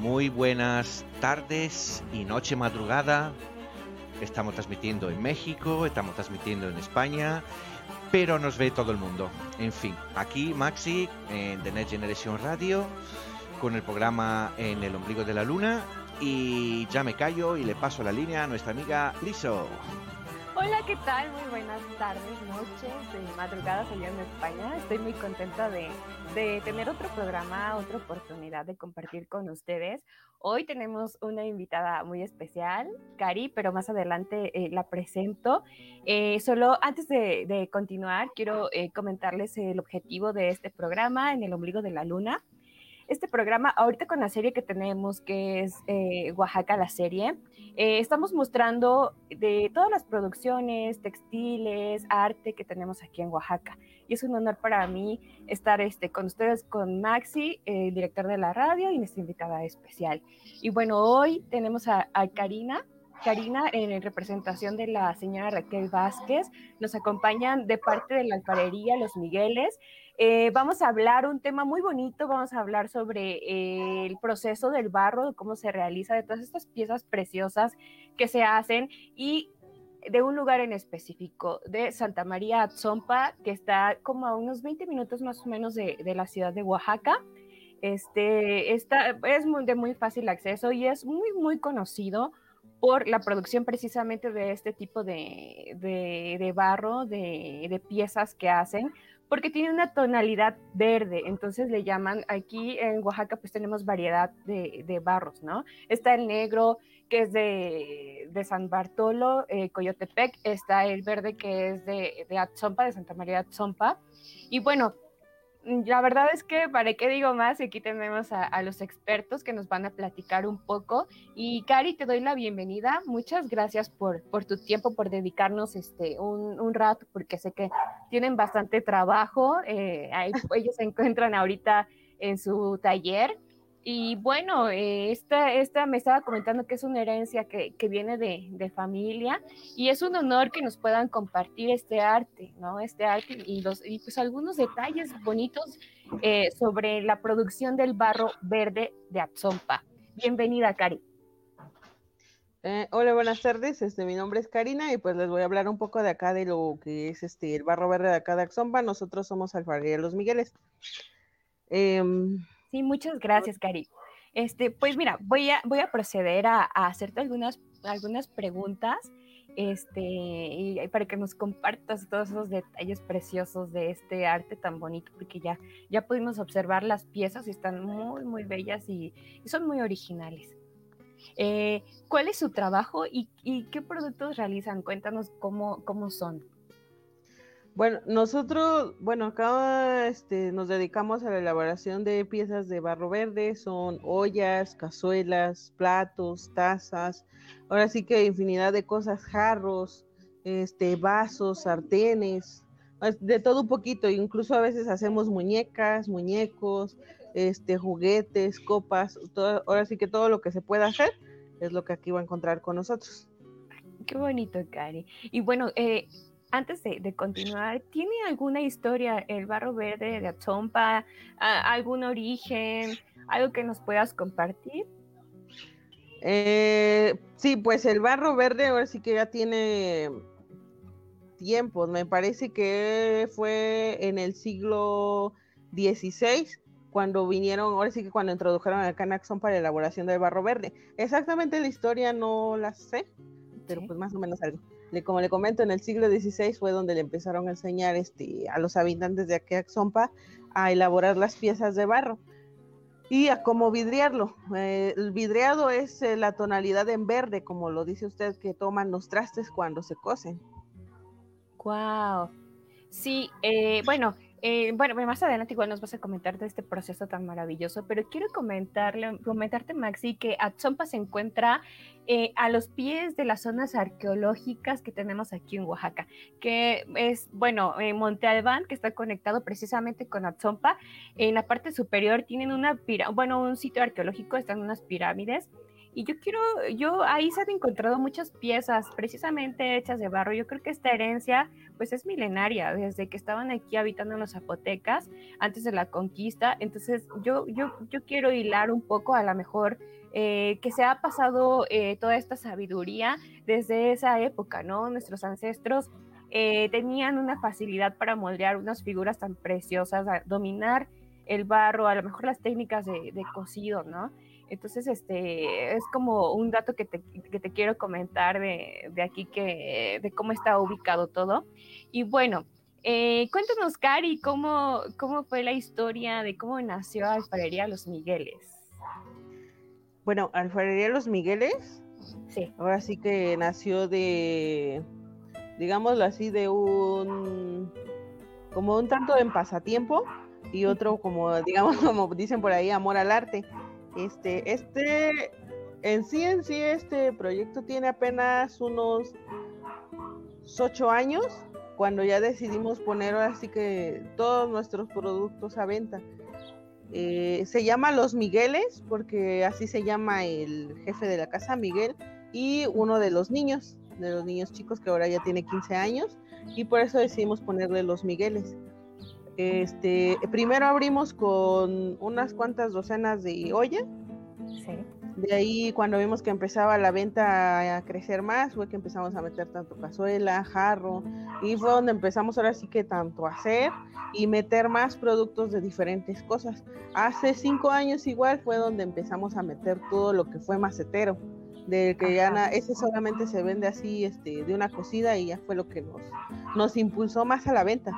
Muy buenas tardes y noche madrugada. Estamos transmitiendo en México, estamos transmitiendo en España, pero nos ve todo el mundo. En fin, aquí Maxi en The Next Generation Radio con el programa En el ombligo de la luna y ya me callo y le paso la línea a nuestra amiga Liso. Hola, ¿qué tal? Muy buenas tardes, noches, de madrugadas allá en España. Estoy muy contenta de, tener otro programa, otra oportunidad de compartir con ustedes. Hoy tenemos una invitada muy especial, Cari, pero más adelante eh, la presento. Eh, solo antes de, continuar, quiero eh, comentarles el objetivo de este programa en el ombligo de la luna este programa, ahorita con la serie que tenemos, que es eh, Oaxaca la serie, eh, estamos mostrando de todas las producciones, textiles, arte que tenemos aquí en Oaxaca. Y es un honor para mí estar este, con ustedes, con Maxi, el director de la radio, y nuestra invitada especial. Y bueno, hoy tenemos a, a Karina. Karina, en representación de la señora Raquel Vázquez, nos acompañan de parte de la alfarería Los Migueles. Eh, vamos a hablar un tema muy bonito, vamos a hablar sobre eh, el proceso del barro, de cómo se realiza, de todas estas piezas preciosas que se hacen y de un lugar en específico, de Santa María Atzompa, que está como a unos 20 minutos más o menos de, la ciudad de Oaxaca. Este, está, es de muy fácil acceso y es muy, muy conocido por la producción precisamente de este tipo de, de, barro, de, de, piezas que hacen, porque tiene una tonalidad verde, entonces le llaman, aquí en Oaxaca pues tenemos variedad de, barros, ¿no? Está el negro que es de, San Bartolo, eh, Coyotepec, está el verde que es de, de Atzompa, de Santa María Atzompa, y bueno, la verdad es que, ¿para qué digo más? Aquí tenemos a, los expertos que nos van a platicar un poco. Y Cari, te doy la bienvenida. Muchas gracias por, por tu tiempo, por dedicarnos este, un, rato, porque sé que tienen bastante trabajo. Eh, ellos se encuentran ahorita en su taller y bueno, eh, esta, esta me estaba comentando que es una herencia que, viene de, familia y es un honor que nos puedan compartir este arte, ¿no? Este arte y, los, y pues algunos detalles bonitos eh, sobre la producción del barro verde de Atzompa. Bienvenida, Cari. Eh, hola, buenas tardes. Este, mi nombre es Karina y pues les voy a hablar un poco de acá de lo que es este el barro verde de acá de Axompa. Nosotros somos Alfarería Los Migueles. Em, sí, muchas gracias, Cari. Este, pues mira, voy a, voy a proceder a, hacerte algunas, algunas preguntas este, y para que nos compartas todos esos detalles preciosos de este arte tan bonito, porque ya, ya pudimos observar las piezas y están muy, muy bellas y son muy originales. Eh, ¿Cuál es su trabajo y, qué productos realizan? Cuéntanos cómo, cómo son. Bueno, nosotros, bueno, acá este, nos dedicamos a la elaboración de piezas de barro verde, son ollas, cazuelas, platos, tazas, ahora sí que infinidad de cosas, jarros, este, vasos, sartenes, de todo un poquito, incluso a veces hacemos muñecas, muñecos, este, juguetes, copas, ahora sí que todo lo que se pueda hacer es lo que aquí va a encontrar con nosotros. Qué bonito, Cari. Y bueno, eh, antes de, continuar, ¿tiene alguna historia el barro verde de Atzompa? ¿Algún origen? ¿Algo que nos puedas compartir? Eh, sí, pues el barro verde ahora sí que ya tiene tiempos. Me parece que fue en el siglo XVI cuando vinieron, ahora sí que cuando introdujeron el Canaxon para la elaboración del barro verde. Exactamente la historia no la sé, pero pues más o menos algo. Como le comento, en el siglo XVI fue donde le empezaron a enseñar este, a los habitantes de Axompa a elaborar las piezas de barro y a cómo vidriarlo. Eh, el vidriado es eh, la tonalidad en verde, como lo dice usted, que toman los trastes cuando se cocen. Wow. Sí, eh, bueno, eh, bueno, más adelante igual nos vas a comentar de este proceso tan maravilloso, pero quiero comentarle, comentarte, Maxi, que Atzompa se encuentra eh, a los pies de las zonas arqueológicas que tenemos aquí en Oaxaca, que es, bueno, Monte Albán, que está conectado precisamente con Atzompa. En la parte superior tienen una, bueno, un sitio arqueológico, están unas pirámides y yo quiero, yo ahí se han encontrado muchas piezas precisamente hechas de barro. Yo creo que esta herencia pues es milenaria, desde que estaban aquí habitando en los zapotecas antes de la conquista. Entonces yo, yo, yo quiero hilar un poco a lo mejor eh, que se ha pasado eh, toda esta sabiduría desde esa época, ¿no? Nuestros ancestros eh, tenían una facilidad para moldear unas figuras tan preciosas, dominar el barro, a lo mejor las técnicas de, de cocido, ¿no? Entonces, este, es como un dato que te, que te quiero comentar de, de, aquí, que, de cómo está ubicado todo. Y bueno, eh, cuéntanos, Cari, ¿cómo, ¿cómo fue la historia de cómo nació Alfarería Los Migueles? Bueno, Alfarería Los Migueles, sí. ahora sí que nació de, digámoslo así, de un, como un tanto en pasatiempo y otro como, digamos, como dicen por ahí, amor al arte. Este, este, en sí, en sí, este proyecto tiene apenas unos ocho años cuando ya decidimos poner así que todos nuestros productos a venta. Eh, se llama Los Migueles porque así se llama el jefe de la casa, Miguel, y uno de los niños, de los niños chicos que ahora ya tiene 15 años, y por eso decidimos ponerle Los Migueles. Este, primero abrimos con unas cuantas docenas de olla. De ahí, cuando vimos que empezaba la venta a crecer más, fue que empezamos a meter tanto cazuela, jarro, y fue donde empezamos ahora sí que tanto a hacer y meter más productos de diferentes cosas. Hace cinco años igual fue donde empezamos a meter todo lo que fue macetero, de que ya ese solamente se vende así, este, de una cocida y ya fue lo que nos, nos impulsó más a la venta.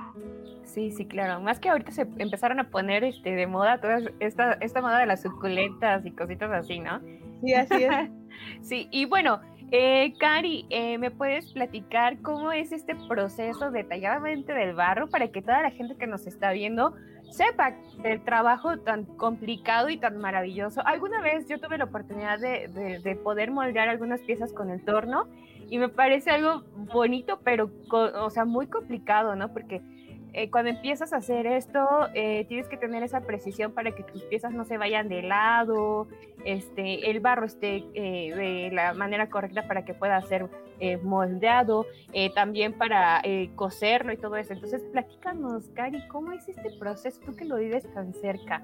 Sí, sí, claro. Más que ahorita se empezaron a poner este, de moda toda esta, esta moda de las suculentas y cositas así, ¿no? Sí, así es. sí, y bueno, eh, Cari, eh, ¿me puedes platicar cómo es este proceso detalladamente del barro para que toda la gente que nos está viendo sepa el trabajo tan complicado y tan maravilloso? Alguna vez yo tuve la oportunidad de, de, poder moldear algunas piezas con el torno y me parece algo bonito, pero, o sea, muy complicado, ¿no? Porque eh, cuando empiezas a hacer esto, eh, tienes que tener esa precisión para que tus piezas no se vayan de lado, este, el barro esté eh, de la manera correcta para que pueda ser moldeado, también para coserlo y todo eso. Entonces, platícanos, Cari, ¿cómo es este proceso? Tú que lo vives tan cerca.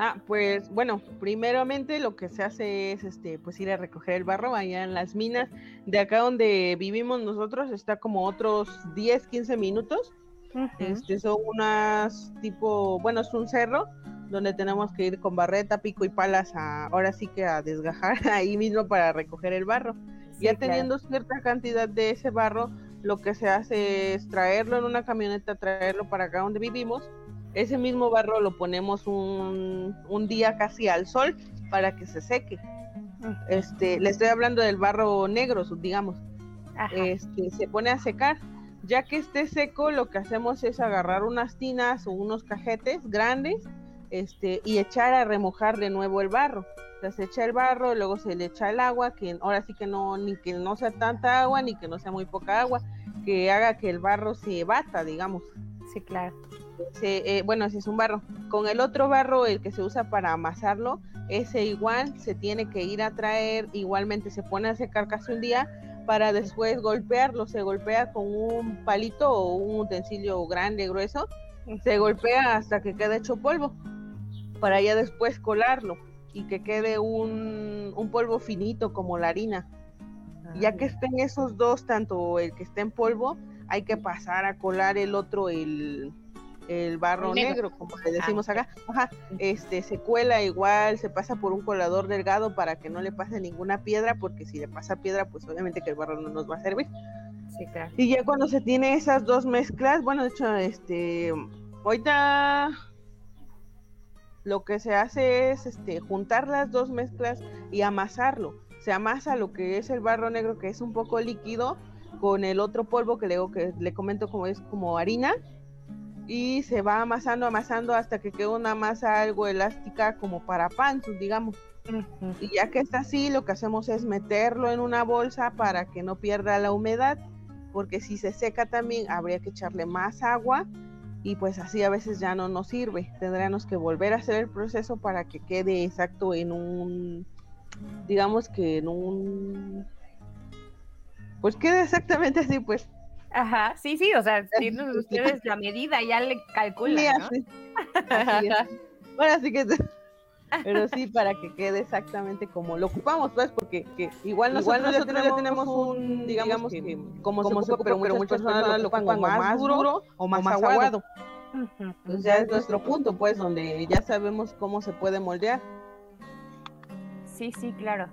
Ah, pues bueno, primeramente lo que se hace es este, pues ir a recoger el barro allá en las minas. De acá donde vivimos nosotros está como otros 10, 15 minutos este, son unas tipo, bueno, es un cerro donde tenemos que ir con barreta, pico y palas a, ahora sí que a desgajar ahí mismo para recoger el barro. Ya teniendo cierta cantidad de ese barro, lo que se hace es traerlo en una camioneta, traerlo para acá donde vivimos. Ese mismo barro lo ponemos un, un día casi al sol para que se seque. Este, le estoy hablando del barro negro, digamos. Este, se pone a secar ya que esté seco, lo que hacemos es agarrar unas tinas o unos cajetes grandes este, y echar a remojar de nuevo el barro. Se echa el barro, luego se le echa el agua, que ahora sí que no, ni que no sea tanta agua, ni que no sea muy poca agua, que haga que el barro se bata, digamos. Sí, claro. Eh, bueno, ese es un barro. Con el otro barro, el que se usa para amasarlo, ese igual se tiene que ir a traer, igualmente se pone a secar casi un día para después golpearlo. Se golpea con un palito o un utensilio grande, grueso. Se golpea hasta que quede hecho polvo. Para ya después colarlo y que quede un, polvo finito como la harina. ya que estén esos dos, tanto el que esté en polvo, hay que pasar a colar el otro, el, el barro negro. como le decimos acá, este se cuela igual, se pasa por un colador delgado para que no le pase ninguna piedra, porque si le pasa piedra, pues obviamente que el barro no nos va a servir. Y ya cuando se tiene esas dos mezclas, bueno, de hecho, este, ahorita lo que se hace es este juntar las dos mezclas y amasarlo. Se amasa lo que es el barro negro, que es un poco líquido, con el otro polvo que le, que le comento como es como harina y se va amasando, amasando hasta que queda una masa algo elástica como para pan, digamos. Y ya que está así, lo que hacemos es meterlo en una bolsa para que no pierda la humedad, porque si se seca también habría que echarle más agua y pues así a veces ya no nos sirve. Tendríamos que volver a hacer el proceso para que quede exacto en un, digamos que en un, pues quede exactamente así, pues Ajá, sí, sí, o sea, tienen ustedes la medida, ya le calculan, ¿no? Bueno, así que... Pero sí, para que quede exactamente como lo ocupamos, pues, porque igual nosotros, ya, tenemos, un, digamos, que, como, como se ocupa, pero, muchas personas lo ocupan como más duro o más, aguado. Entonces ya es nuestro punto, pues, donde ya sabemos cómo se puede moldear. Sí, sí, claro.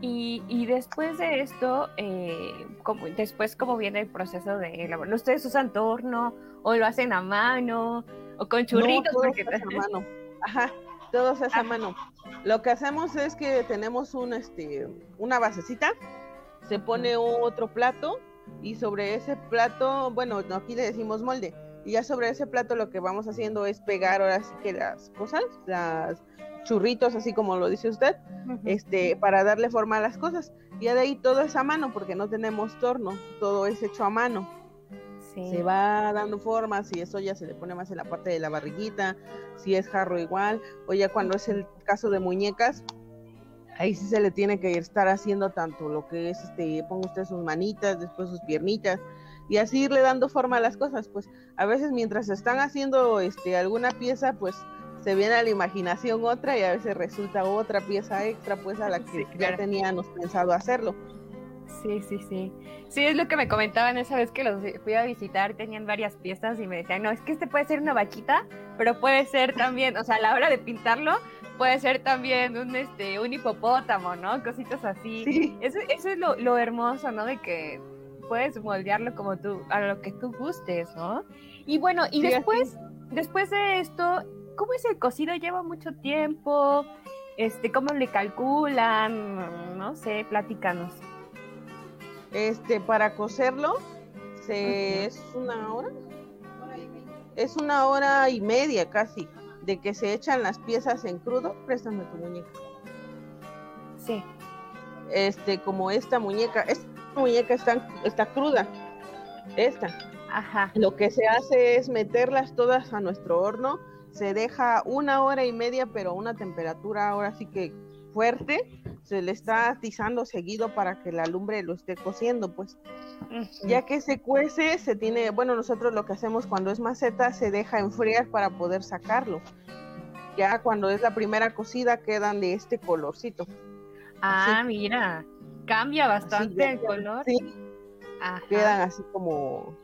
Y, después de esto, eh, como, después cómo viene el proceso de elaborar. ¿Ustedes usan torno o lo hacen a mano o con churritos? No, porque... a mano. Ajá, todos es a mano. Lo que hacemos es que tenemos un, este, una basecita, se pone otro plato y sobre ese plato, bueno, aquí le decimos molde, y ya sobre ese plato lo que vamos haciendo es pegar ahora sí que las cosas, las churritos, así como lo dice usted, este, para darle forma a las cosas. Y de ahí todo es a mano, porque no tenemos torno, todo es hecho a mano. Se va dando formas y eso ya se le pone más en la parte de la barriguita, si es jarro igual, o ya cuando es el caso de muñecas, ahí sí se le tiene que estar haciendo tanto lo que es, este, ponga usted sus manitas, después sus piernitas, y así irle dando forma a las cosas, pues a veces mientras están haciendo este alguna pieza, pues se viene a la imaginación otra y a veces resulta otra pieza extra pues a la que ya teníamos pensado hacerlo. Sí, sí, sí. Sí, es lo que me comentaban esa vez que los fui a visitar, tenían varias piezas y me decían, no, es que este puede ser una vaquita, pero puede ser también, o sea, a la hora de pintarlo, puede ser también un, este, un hipopótamo, ¿no? Cositas así. Sí. Eso, eso es lo, lo hermoso, ¿no? De que puedes moldearlo como tú, a lo que tú gustes, ¿no? Y bueno, y después, después de esto, ¿cómo es el cocido? ¿Lleva mucho tiempo? Este, ¿Cómo le calculan? No sé, platícanos. Este, para cocerlo, se, es una hora. Es una hora y media casi de que se echan las piezas en crudo. Préstame tu muñeca. Sí. Este, como esta muñeca, esta muñeca está, está cruda. Esta. Ajá. Lo que se hace es meterlas todas a nuestro horno, se deja una hora y media, pero a una temperatura ahora sí que fuerte, se le está atizando seguido para que la lumbre lo esté cociendo, pues. Ya que se cuece, se tiene, bueno, nosotros lo que hacemos cuando es maceta, se deja enfriar para poder sacarlo. Ya cuando es la primera cocida quedan de este colorcito. Ah, mira, cambia bastante el color. Sí, quedan así como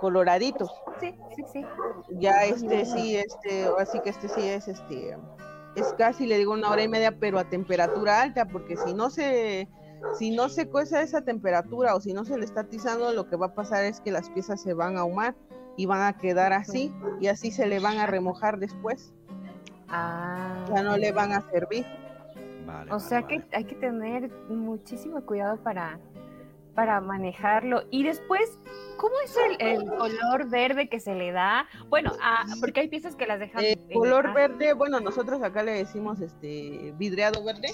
coloraditos. Sí, sí, sí. Ya este sí, este, así que este sí es este es casi le digo una hora y media, pero a temperatura alta, porque si no se si no se cuece a esa temperatura o si no se le está atizando, lo que va a pasar es que las piezas se van a ahumar y van a quedar así y así se le van a remojar después. Ah. Ya no le van a servir. o sea que hay que tener muchísimo cuidado para para manejarlo. Y después, ¿cómo es el, color verde que se le da? Bueno, ah, porque hay piezas que las dejan. El color verde, bueno, nosotros acá le decimos este vidriado verde,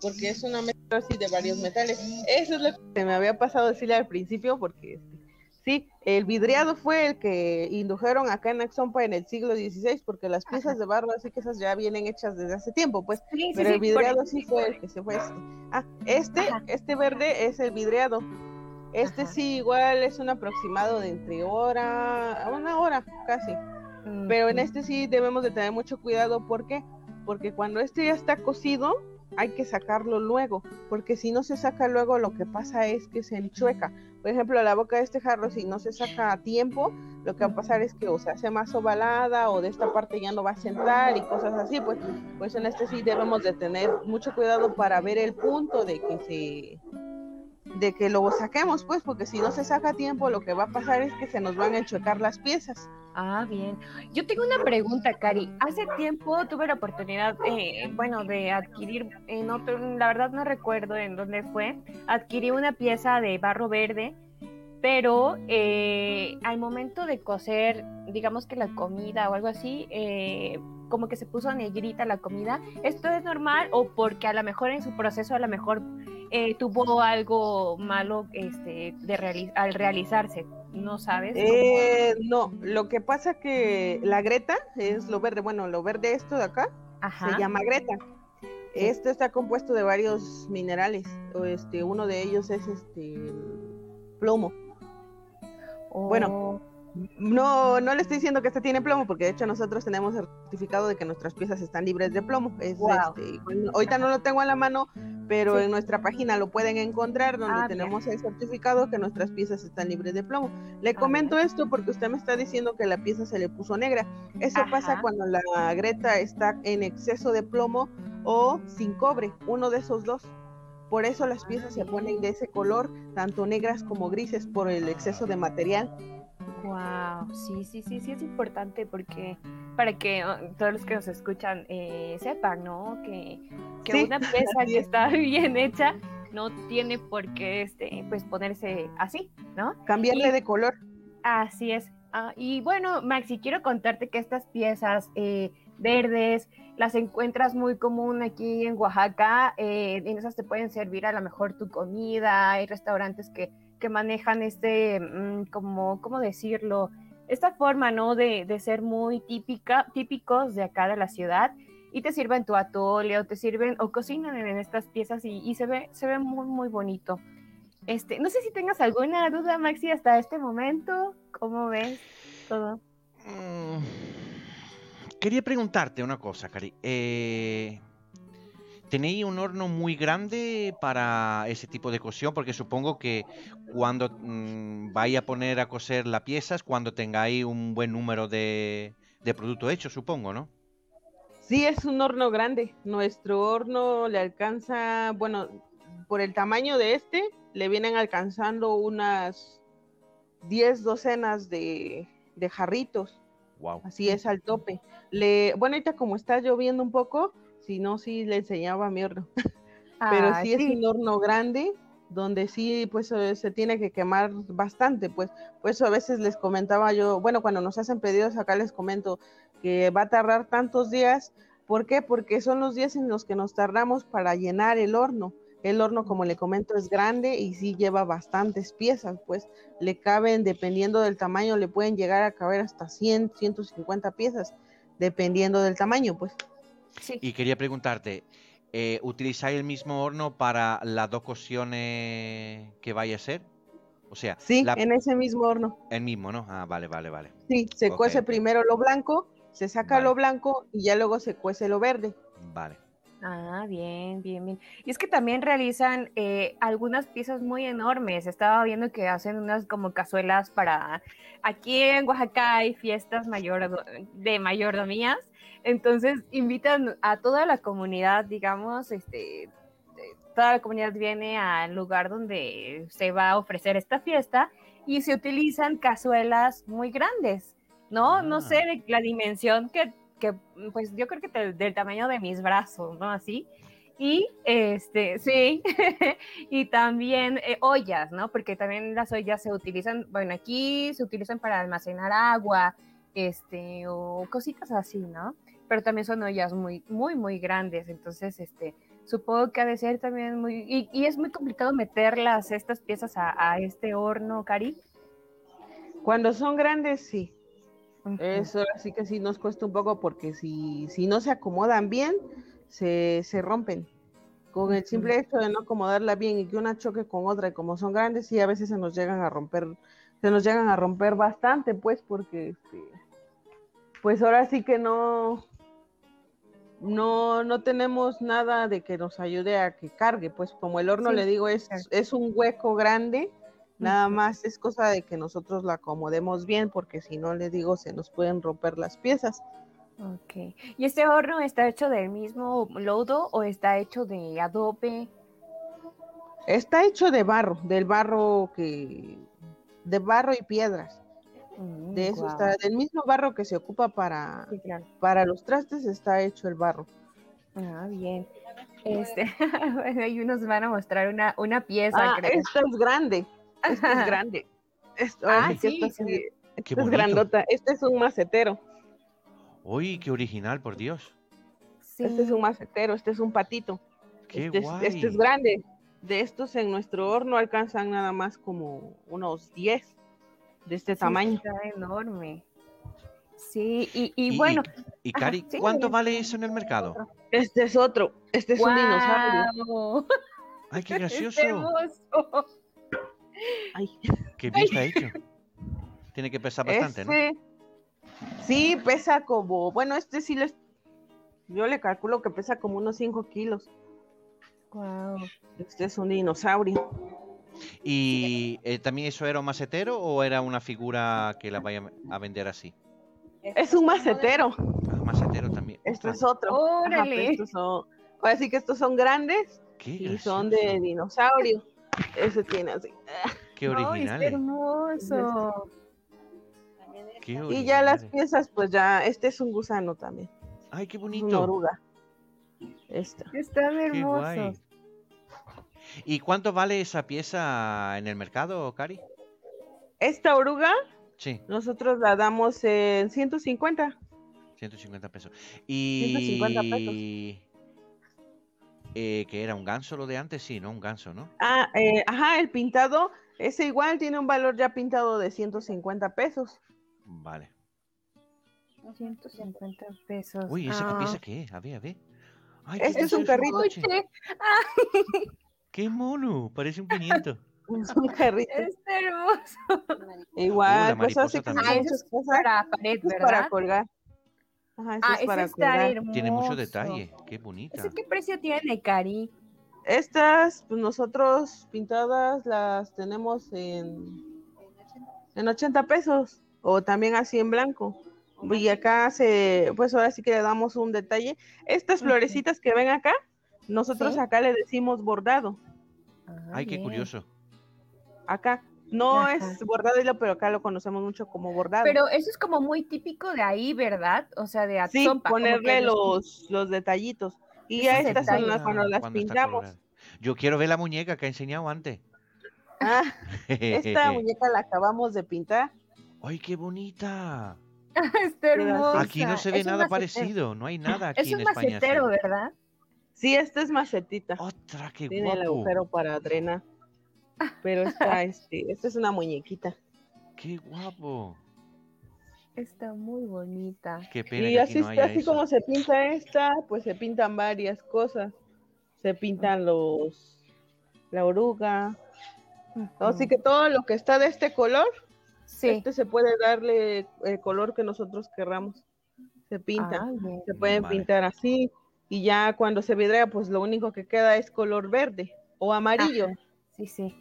porque es una mezcla así de varios metales. Eso es lo que me había pasado decirle al principio, porque este, Sí, el vidriado fue el que indujeron acá en Axompa en el siglo XVI, porque las piezas de barro, así que esas ya vienen hechas desde hace tiempo, pues. pero el vidriado sí fue el que se fue. Este. Ah, este, este verde es el vidriado. Este sí, igual es un aproximado de entre hora, a una hora casi. Pero en este sí debemos de tener mucho cuidado, ¿por qué? Porque cuando este ya está cocido, hay que sacarlo luego, porque si no se saca luego lo que pasa es que se enchueca. Por ejemplo, la boca de este jarro, si no se saca a tiempo, lo que va a pasar es que o se hace más ovalada o de esta parte ya no va a sentar y cosas así, pues, pues en este sí debemos de tener mucho cuidado para ver el punto de que se de que lo saquemos, pues, porque si no se saca a tiempo, lo que va a pasar es que se nos van a enchuecar las piezas. Ah, bien. Yo tengo una pregunta, Cari. Hace tiempo tuve la oportunidad, eh, bueno, de adquirir, en otro, la verdad no recuerdo en dónde fue, adquirí una pieza de barro verde, pero eh, al momento de cocer, digamos que la comida o algo así, eh, como que se puso negrita la comida. ¿Esto es normal o porque a lo mejor en su proceso a lo mejor eh, tuvo algo malo este, de al realizarse, ¿no sabes? Eh, no, lo que pasa que la greta es lo verde, bueno, lo verde esto de acá se llama greta. Esto está compuesto de varios minerales, este, uno de ellos es este plomo. Bueno, oh. No, no le estoy diciendo que este tiene plomo, porque de hecho nosotros tenemos el certificado de que nuestras piezas están libres de plomo. Es, este, ahorita no lo tengo a la mano, pero en nuestra página lo pueden encontrar, donde ah, tenemos el certificado que nuestras piezas están libres de plomo. Le ah, comento esto porque usted me está diciendo que la pieza se le puso negra. Eso pasa cuando la greta está en exceso de plomo o sin cobre, uno de esos dos. Por eso las piezas se ponen de ese color, tanto negras como grises, por el exceso de material. Wow, sí, sí, sí, sí es importante porque para que oh, todos los que nos escuchan eh, sepan, ¿no? Que, una pieza que está bien hecha no tiene por qué este, pues ponerse así, ¿no? Cambiarle de color. Así es. Ah, y bueno, Maxi, quiero contarte que estas piezas eh, verdes las encuentras muy común aquí en Oaxaca. Eh, en esas te pueden servir a lo mejor tu comida. Hay restaurantes que que manejan este, mm, como, ¿cómo decirlo? Esta forma, ¿no? De, ser muy típica, típicos de acá de la ciudad y te sirven tu atole o te sirven o cocinan en estas piezas y, se ve, se ve muy, muy bonito. Este, no sé si tengas alguna duda, Maxi, hasta este momento. ¿Cómo ves todo? Mm, quería preguntarte una cosa, Cari. Eh, ¿Tenéis un horno muy grande para ese tipo de cocción? Porque supongo que cuando mm, vais a poner a coser la pieza es cuando tengáis un buen número de, de producto hecho, supongo, ¿no? Sí, es un horno grande. Nuestro horno le alcanza, bueno, por el tamaño de este, le vienen alcanzando unas 10 docenas de jarritos. Wow. Así es al tope. Le, bueno, ahorita como está lloviendo un poco, si no, sí le enseñaba mi horno. Pero sí, es un horno grande donde sí, pues eh, se tiene que quemar bastante, pues, pues a veces les comentaba yo, bueno, cuando nos hacen pedidos acá les comento que va a tardar tantos días, ¿por qué? Porque son los días en los que nos tardamos para llenar el horno. El horno, como le comento, es grande y sí lleva bastantes piezas, pues le caben, dependiendo del tamaño, le pueden llegar a caber hasta 100, 150 piezas, dependiendo del tamaño, pues. Sí. Y quería preguntarte, eh, ¿utilizáis el mismo horno para las dos cocciones que vaya a ser? O sea, sí, en ese mismo horno. El mismo, ¿no? Ah, vale, vale, vale. Sí, se cuece primero lo blanco, se saca lo blanco y ya luego se cuece lo verde. Vale. Ah, bien, bien, bien. Y es que también realizan eh, algunas piezas muy enormes. Estaba viendo que hacen unas como cazuelas para... Aquí en Oaxaca hay fiestas mayor, de mayordomías, entonces invitan a toda la comunidad, digamos, este, toda la comunidad viene al lugar donde se va a ofrecer esta fiesta y se utilizan cazuelas muy grandes, ¿no? No sé ah. de la dimensión que, que pues yo creo que del tamaño de mis brazos, ¿no? Así. Y este, sí, y también eh, ollas, ¿no? Porque también las ollas se utilizan, bueno, aquí se utilizan para almacenar agua, este, o cositas así, ¿no? Pero también son ollas muy, muy, muy grandes. Entonces, este, supongo que ha de ser también muy... Y, es muy complicado meterlas, estas piezas, a, este horno, Cari. Cuando son grandes, sí. Eso sí que sí nos cuesta un poco porque si, si no se acomodan bien, se, rompen. Con el simple hecho de no acomodarla bien y que una choque con otra, y como son grandes, sí a veces se nos llegan a romper, se nos llegan a romper bastante, pues, porque este, pues ahora sí que no, no, no tenemos nada de que nos ayude a que cargue, pues como el horno le digo es, es un hueco grande, nada más es cosa de que nosotros la acomodemos bien, porque si no le digo se nos pueden romper las piezas. Ok. ¿Y este horno está hecho del mismo lodo o está hecho de adobe? Está hecho de barro, del barro que, de barro y piedras. Mm, de eso está, del mismo barro que se ocupa para, para los trastes está hecho el barro. Ah, bien. Este, bueno, y unos van a mostrar una, una pieza. Ah, esto es grande. Esto es grande. Esto, ah, sí, esto, es grandota. Este es un macetero. Uy, qué original, por Dios. Este es un macetero, este es un patito. este, Es, este es grande. De estos en nuestro horno alcanzan nada más como unos 10 de este tamaño. Está enorme. Sí, y, bueno. Y, Cari, ¿cuánto vale eso en el mercado? Este es otro, este es un dinosaurio. Ay, qué gracioso. Ay. Qué bien está hecho. Tiene que pesar bastante, ¿no? Sí, pesa como, bueno, este sí les, yo le calculo que pesa como unos 5 kilos. Wow. Este es un dinosaurio. ¿Y eh, también eso era un macetero o era una figura que la vaya a vender así? Es un macetero. Ah, macetero también. Esto es otro. Órale. son, voy a decir que estos son grandes y son de dinosaurio. Ese tiene así. Qué original. hermoso. Y ya las piezas, pues ya, este es un gusano también. Ay, qué bonito. Una oruga. Esta. Están hermosos. ¿Y cuánto vale esa pieza en el mercado, Cari? Esta oruga, sí. nosotros la damos en 150. 150 pesos. Y... 150 pesos. Eh, que era un ganso lo de antes, sí, ¿no? Un ganso, ¿no? Ah, eh, ajá, el pintado, ese igual tiene un valor ya pintado de 150 pesos. Vale. 150 pesos. Uy, ¿esa pieza qué es? A ver, a ver. Ay, este es un carrito. ¡Qué mono! Parece un pimiento. es un carrito. Es hermoso. Igual, pues así que ah, para pared, ¿verdad? para colgar. Ajá, ah, es para colgar. Tiene mucho detalle. Qué bonita. qué precio tiene, Cari? Estas, pues nosotros pintadas las tenemos en, en 80 pesos o también así en blanco. Y acá se, pues ahora sí que le damos un detalle. Estas florecitas que ven acá, nosotros acá le decimos bordado. Ah, Ay, qué curioso. Acá. No es bordado pero acá lo conocemos mucho como bordado. Pero eso es como muy típico de ahí, ¿verdad? O sea, de Sí, ponerle los, los detallitos. Y ya estas son las cuando las pintamos. Yo quiero ver la muñeca que ha enseñado antes. Ah, esta muñeca la acabamos de pintar. ¡Ay, qué bonita! Está hermosa. Aquí no se ve nada parecido, no hay nada aquí es en España. Es un macetero, ¿verdad? Sí, esta es macetita. Otra que Tiene el agujero para drenar. Pero esta, este, esta es una muñequita. Qué guapo. Está muy bonita. Qué pena y así, así como se pinta esta, pues se pintan varias cosas. Se pintan los la oruga. Así que todo lo que está de este color, este se puede darle el color que nosotros querramos. Se pinta. Ah, se pueden pintar así. Y ya cuando se vidrea, pues lo único que queda es color verde o amarillo. Sí, sí.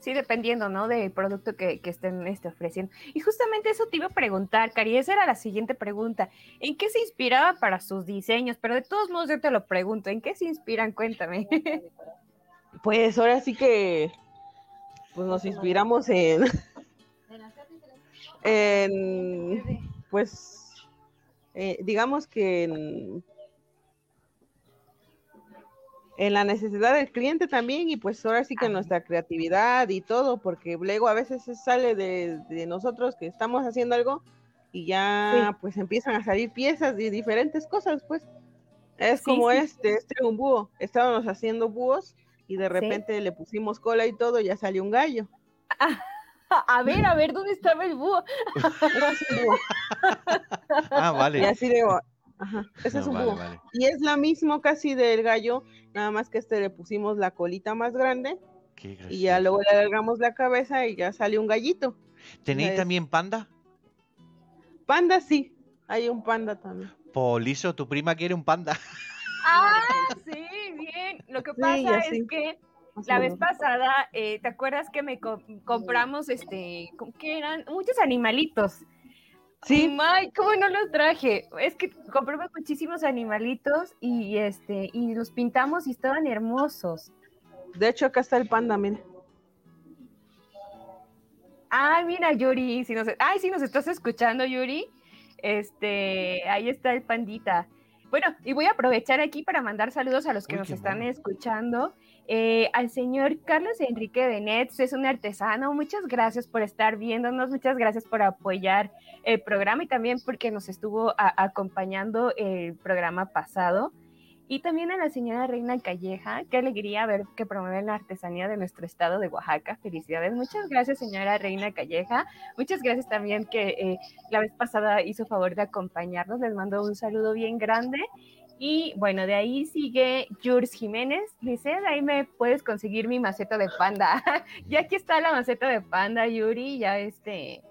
Sí, dependiendo, ¿no? Del producto que, estén este, ofreciendo. Y justamente eso te iba a preguntar, Cari, esa era la siguiente pregunta. ¿En qué se inspiraba para sus diseños? Pero de todos modos yo te lo pregunto, ¿en qué se inspiran? Cuéntame. Pues ahora sí que pues nos inspiramos en, en pues eh, digamos que en, en la necesidad del cliente también y pues ahora sí que nuestra creatividad y todo, porque luego a veces sale de, nosotros que estamos haciendo algo y ya pues empiezan a salir piezas de diferentes cosas, pues es como este, este un búho, estábamos haciendo búhos y de repente le pusimos cola y todo y ya salió un gallo. a ver, a ver, ¿dónde estaba el búho? ah, vale. Y así digo, Ajá, ese es un búho. Y es la misma casi del gallo, nada más que este le pusimos la colita más grande. y ya luego le alargamos la cabeza y ya sale un gallito. ¿Tenéis también panda? Panda sí, hay un panda también. Poliso, tu prima quiere un panda. Ah, sí, bien. Lo que pasa es que la vez pasada, eh, ¿te acuerdas que me compramos este, ¿qué eran? Muchos animalitos. Sí. May, ¿cómo no los traje? Es que compramos muchísimos animalitos y este y los pintamos y estaban hermosos. De hecho, acá está el panda, mira. Ay, mira, Yuri, si nos, ay, si nos estás escuchando, Yuri, este, ahí está el pandita. Bueno, y voy a aprovechar aquí para mandar saludos a los que nos están escuchando. Eh, al señor Carlos Enrique Benet, es un artesano, muchas gracias por estar viéndonos, muchas gracias por apoyar el programa y también porque nos estuvo acompañando el programa pasado. Y también a la señora Reina Calleja, qué alegría ver que promueve la artesanía de nuestro estado de Oaxaca. Felicidades. Muchas gracias, señora Reina Calleja. Muchas gracias también que eh, la vez pasada hizo favor de acompañarnos. Les mando un saludo bien grande. Y bueno, de ahí sigue Jules Jiménez. Dice, de ahí me puedes conseguir mi maceta de panda. y aquí está la maceta de panda, Yuri. Ya este,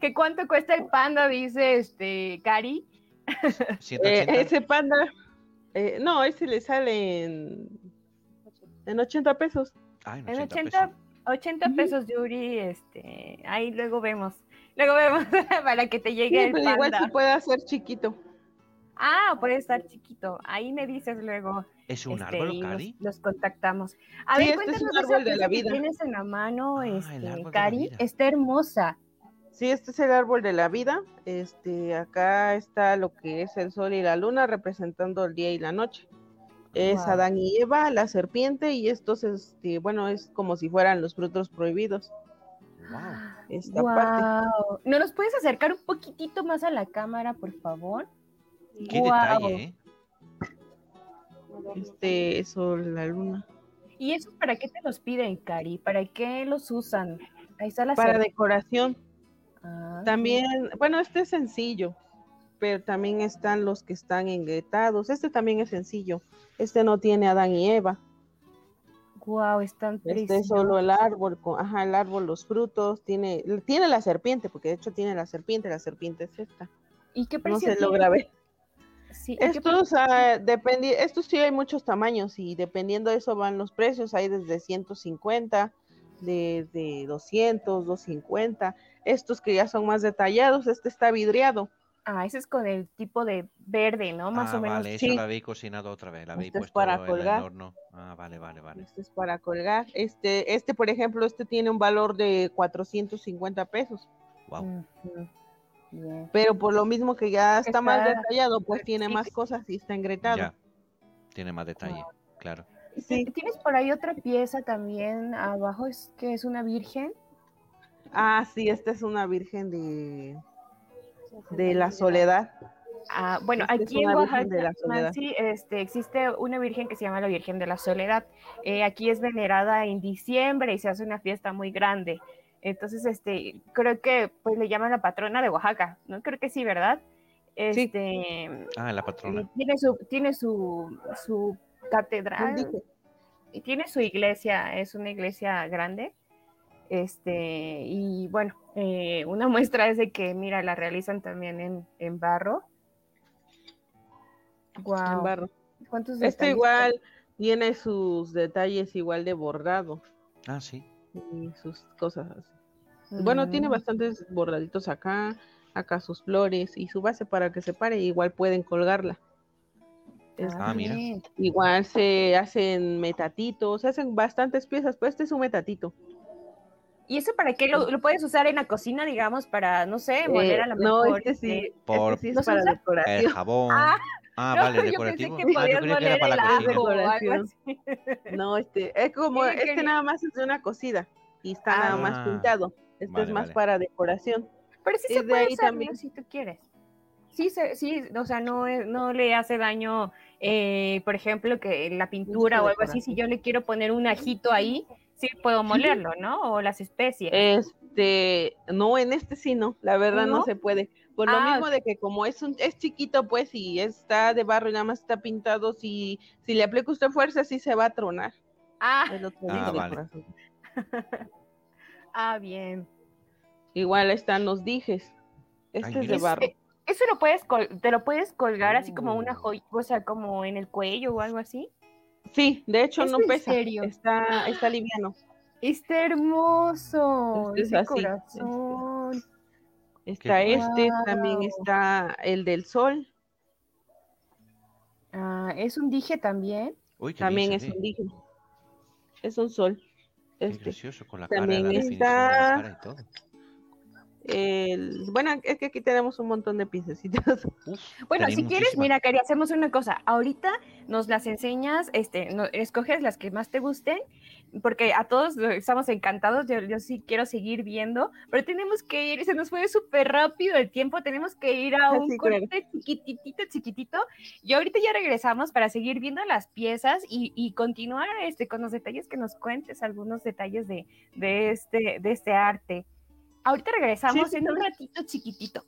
¿qué cuánto cuesta el panda? Dice este, Cari. Eh, ese panda, eh, no, ese le sale en, en 80 pesos. en 80, 80 pesos. Yuri. Este, ahí luego vemos. Luego vemos para que te llegue el panda. Igual se puede hacer chiquito. Ah, puede estar chiquito. Ahí me dices luego. ¿Es un este, árbol, Cari? Los, contactamos. A ver, este cuéntanos es árbol de la vida. que tienes en la mano, ah, este, Cari. Está hermosa. Sí, este es el árbol de la vida. Este, acá está lo que es el sol y la luna representando el día y la noche. Es Adán y Eva, la serpiente, y estos, este, bueno, es como si fueran los frutos prohibidos. Wow. Esta parte. ¿No nos puedes acercar un poquitito más a la cámara, por favor? Qué detalle, ¿eh? Este, sol, la luna. ¿Y eso para qué te los piden, Cari? ¿Para qué los usan? Ahí está la Para decoración. Ah, también, bueno, este es sencillo, pero también están los que están enguetados. Este también es sencillo. Este no tiene Adán y Eva. Wow, están Este es solo el árbol, ajá, el árbol, los frutos, tiene, tiene la serpiente, porque de hecho tiene la serpiente, la serpiente es esta. ¿Y qué precio No se logra estos, uh, estos sí hay muchos tamaños y dependiendo de eso van los precios. Hay desde 150, de, de 200, 250. Estos que ya son más detallados, este está vidriado. Ah, ese es con el tipo de verde, ¿no? Más ah, o menos. Vale, sí. la habéis cocinado otra vez, la habéis este puesto para colgar. en el horno. Ah, vale, vale, vale. Este es para colgar. Este, este, por ejemplo, este tiene un valor de 450 pesos. Wow. Pero por lo mismo que ya está, más detallado, pues tiene más cosas y está engretado. Ya. Tiene más detalle, claro. Tienes por ahí otra pieza también abajo, es que es una virgen. Ah, sí, esta es una virgen de, de la soledad. Ah, bueno, aquí en Oaxaca sí, este, existe una virgen que se llama la Virgen de la Soledad. Eh, aquí es venerada en diciembre y se hace una fiesta muy grande. Entonces, este, creo que pues le llaman la patrona de Oaxaca, ¿no? Creo que sí, ¿verdad? Este, Ah, la patrona. Tiene su, tiene su, su catedral y tiene su iglesia, es una iglesia grande. Este, y bueno, eh, una muestra es de que, mira, la realizan también en, en barro. En barro. ¿Cuántos Este igual tiene sus detalles igual de bordado. Ah, sí. Y sus cosas así. Bueno, tiene mm. bastantes bordaditos acá, acá sus flores y su base para que se pare, igual pueden colgarla. ah, mira. Igual se hacen metatitos, se hacen bastantes piezas, pues este es un metatito. ¿Y eso para qué lo, puedes usar en la cocina, digamos, para, no sé, moler a la mejor? No, este sí, este Por... es para decoración. El jabón. Ah, ah vale, decorativo. Pensé que ah, yo que era para la cocina. No, este, es como, este nada más es de una cocida y está nada más ah, pintado. Este es más para decoración. Pero sí se puede usar, también. si tú quieres. Sí, sí, o sea, no, no le hace daño, eh, por ejemplo, que la pintura o algo así, si yo le quiero poner un ajito ahí, sí puedo molerlo, ¿no? O las especies. Este, no, en este sí no, la verdad no, se puede. Por lo ah, mismo de que como es un, es chiquito, pues, y está de barro y nada más está pintado, si, si le aplica usted fuerza, sí se va a tronar. Ah, ah, vale. ah, bien. Igual están los dijes. Este es de barro. Eso lo puedes te lo puedes colgar así como una oh. joya, o sea, como en el cuello o algo así. Sí, de hecho no pesa. Está, está liviano. Está hermoso. Este es corazón. Está este, también está el del sol. Ah, ¿Es un dije también? también es un dije. Es un sol. Este. con la también está bueno, es que aquí tenemos un montón de piececitos. bueno, si quieres, mira, Cari, hacemos una cosa. Ahorita nos las enseñas, este, escoges las que más te gusten, porque a todos estamos encantados. Yo, sí quiero seguir viendo, pero tenemos que ir, se nos fue súper rápido el tiempo. Tenemos que ir a un corte chiquitito, chiquitito. Y ahorita ya regresamos para seguir viendo las piezas y, continuar este, con los detalles que nos cuentes, algunos detalles de, de, este, de este arte. Ahorita regresamos en un ratito chiquitito.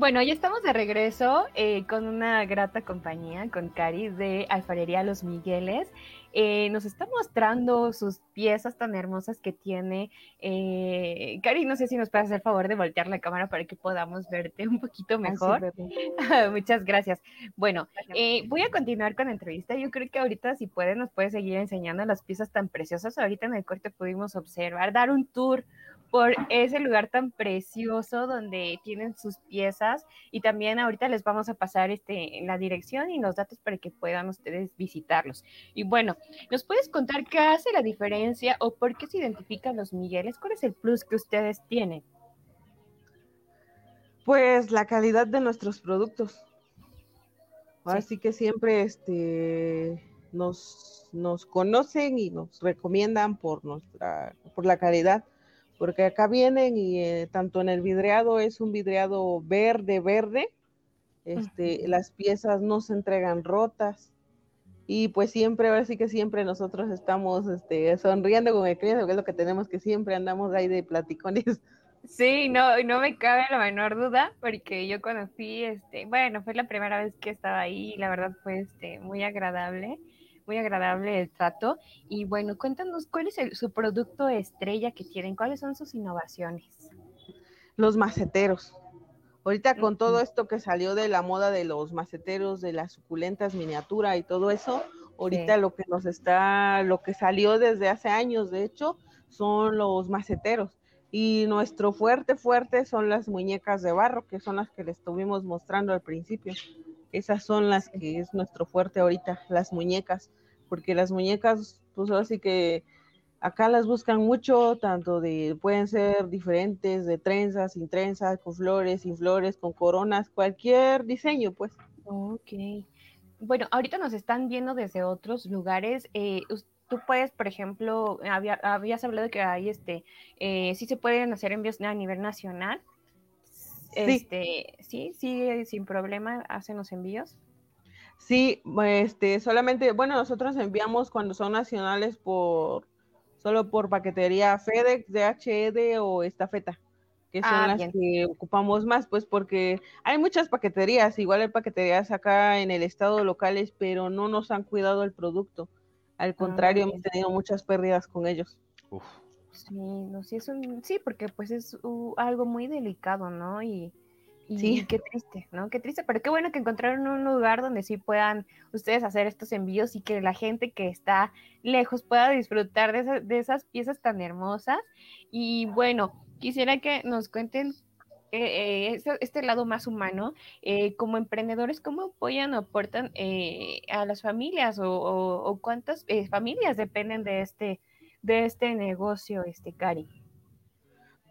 Bueno, ya estamos de regreso eh, con una grata compañía, con Cari de Alfarería Los Migueles. Eh, nos está mostrando sus piezas tan hermosas que tiene. Eh, Cari, no sé si nos puedes hacer favor de voltear la cámara para que podamos verte un poquito mejor. Muchas gracias. Bueno, voy a continuar con la entrevista. Yo creo que ahorita, si puedes, nos puedes seguir enseñando las piezas tan preciosas. Ahorita en el corte pudimos observar, dar un tour por ese lugar tan precioso donde tienen sus piezas y también ahorita les vamos a pasar este, la dirección y los datos para que puedan ustedes visitarlos. Y bueno, ¿nos puedes contar qué hace la diferencia o por qué se identifican los Migueles? ¿Cuál es el plus que ustedes tienen? Pues la calidad de nuestros productos. Así que siempre este, nos, nos conocen y nos recomiendan por, nuestra, por la calidad porque acá vienen y eh, tanto en el vidriado es un vidriado verde, verde, este, las piezas no se entregan rotas. Y pues siempre, ahora sí que siempre nosotros estamos este, sonriendo con el cliente, porque es lo que tenemos que siempre andamos ahí de platicones. Sí, no, no me cabe la menor duda, porque yo conocí, este, bueno, fue la primera vez que estaba ahí y la verdad fue este, muy agradable muy agradable el trato. Y bueno, cuéntanos cuál es su producto estrella que tienen, cuáles son sus innovaciones. Los maceteros. Ahorita con todo esto que salió de la moda de los maceteros, de las suculentas miniatura y todo eso, ahorita lo que nos está, lo que salió desde hace años, de hecho, son los maceteros. Y nuestro fuerte, fuerte son las muñecas de barro, que son las que les estuvimos mostrando al principio. Esas son las que es nuestro fuerte ahorita, las muñecas porque las muñecas, pues así que acá las buscan mucho, tanto de, pueden ser diferentes, de trenzas, sin trenzas, con flores, sin flores, con coronas, cualquier diseño, pues. Ok. Bueno, ahorita nos están viendo desde otros lugares. Eh, tú puedes, por ejemplo, habías hablado de que hay este, eh, sí se pueden hacer envíos a nivel nacional. Sí. Este, sí, sí, sin problema hacen los envíos. Sí, este, solamente, bueno, nosotros enviamos cuando son nacionales por, solo por paquetería FedEx, DHL o Estafeta, que son ah, las que ocupamos más, pues porque hay muchas paqueterías, igual hay paqueterías acá en el estado locales, pero no nos han cuidado el producto. Al contrario, hemos tenido muchas pérdidas con ellos. Sí, no, sí, es un, sí, porque pues es algo muy delicado, ¿no? Y, Y sí. qué triste, ¿no? Qué triste, pero qué bueno que encontraron un lugar donde sí puedan ustedes hacer estos envíos y que la gente que está lejos pueda disfrutar de, de esas piezas tan hermosas. Y bueno, quisiera que nos cuenten eh, eh, este, lado más humano, eh, como emprendedores, ¿cómo apoyan o aportan a las familias o, cuántas familias dependen de este, de este negocio, este Cari?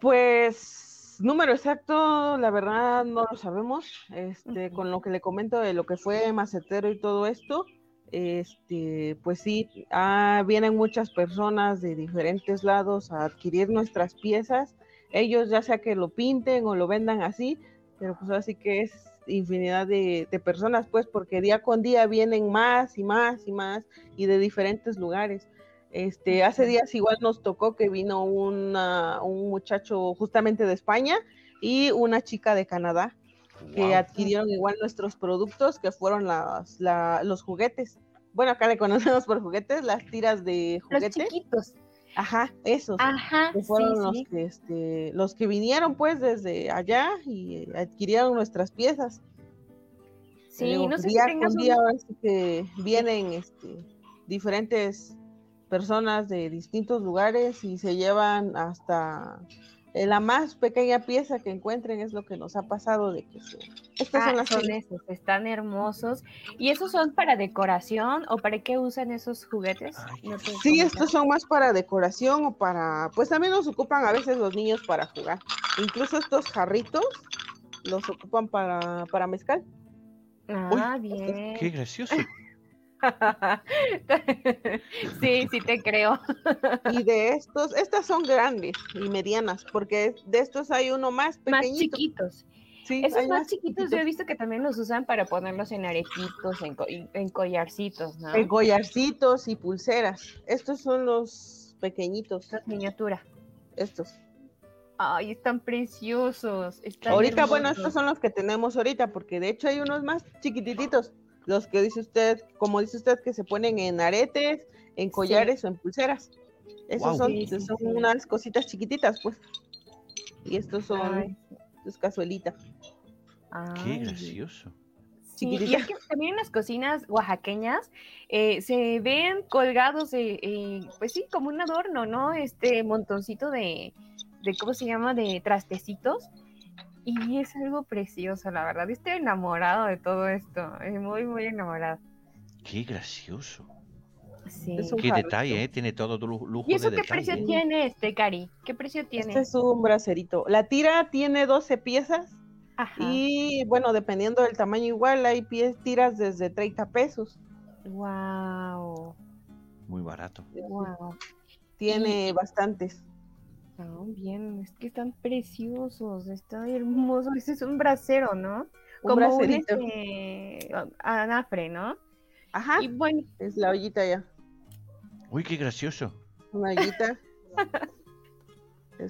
Pues Número exacto, la verdad no lo sabemos. Este, con lo que le comento de lo que fue macetero y todo esto, este, pues sí, ah, vienen muchas personas de diferentes lados a adquirir nuestras piezas. Ellos ya sea que lo pinten o lo vendan así, pero pues así que es infinidad de, de, personas, pues porque día con día vienen más y más y más y de diferentes lugares. Este, hace días igual nos tocó que vino un muchacho justamente de España y una chica de Canadá que adquirieron igual nuestros productos que fueron los juguetes. Bueno, acá le conocemos por juguetes, las tiras de juguetes. Los chiquitos. Ajá, esos. Ajá. Que fueron los que este, los que vinieron pues desde allá y adquirieron nuestras piezas. Sí, no sé día si día que vienen este, diferentes personas de distintos lugares y se llevan hasta eh, la más pequeña pieza que encuentren es lo que nos ha pasado de que se... Estas son, ah, las esos, están hermosos. ¿Y esos son para decoración o para qué usan esos juguetes? sí, estos son más para decoración o para, pues también los ocupan a veces los niños para jugar. Incluso estos jarritos los ocupan para, para mezcal. Ah, bien. Qué gracioso. sí, sí te creo. y de estos, estas son grandes y medianas, porque de estos hay uno más pequeñito. Más chiquitos. Sí, Esos más, chiquitos, yo he visto que también los usan para ponerlos en aretitos, en, en collarcitos, ¿no? En collarcitos y pulseras. Estos son los pequeñitos. Los miniatura. Estos. Ay, están preciosos. ahorita, bueno, estos son los que tenemos ahorita, porque de hecho hay unos más chiquititos los que dice usted, como dice usted, que se ponen en aretes, en collares o en pulseras. Esos son, son unas cositas chiquititas, pues. Y estos son tus cazuelitas. Qué gracioso. Sí, y es que también en las cocinas oaxaqueñas eh, se ven colgados, eh, pues sí, como un adorno, ¿no? Este montoncito de, de, ¿cómo se llama? De trastecitos y es algo precioso, la verdad. Estoy enamorado de todo esto. Es muy, muy enamorado. Qué gracioso. Sí. Qué detalle, ¿eh? Tiene todo tu lujo ¿Y eso qué precio tiene este, Cari? ¿Qué precio tiene? Este es un bracerito. La tira tiene 12 piezas. Ajá. Y bueno, dependiendo del tamaño igual, hay pies, tiras desde 30 pesos. Wow. Muy barato. Wow. Tiene bastantes bien, es que están preciosos, está hermoso. Ese es un brasero, ¿no? Un Como un este, anafre, ¿no? Ajá. Y bueno. Es la ollita ya. Uy, qué gracioso. Una ollita.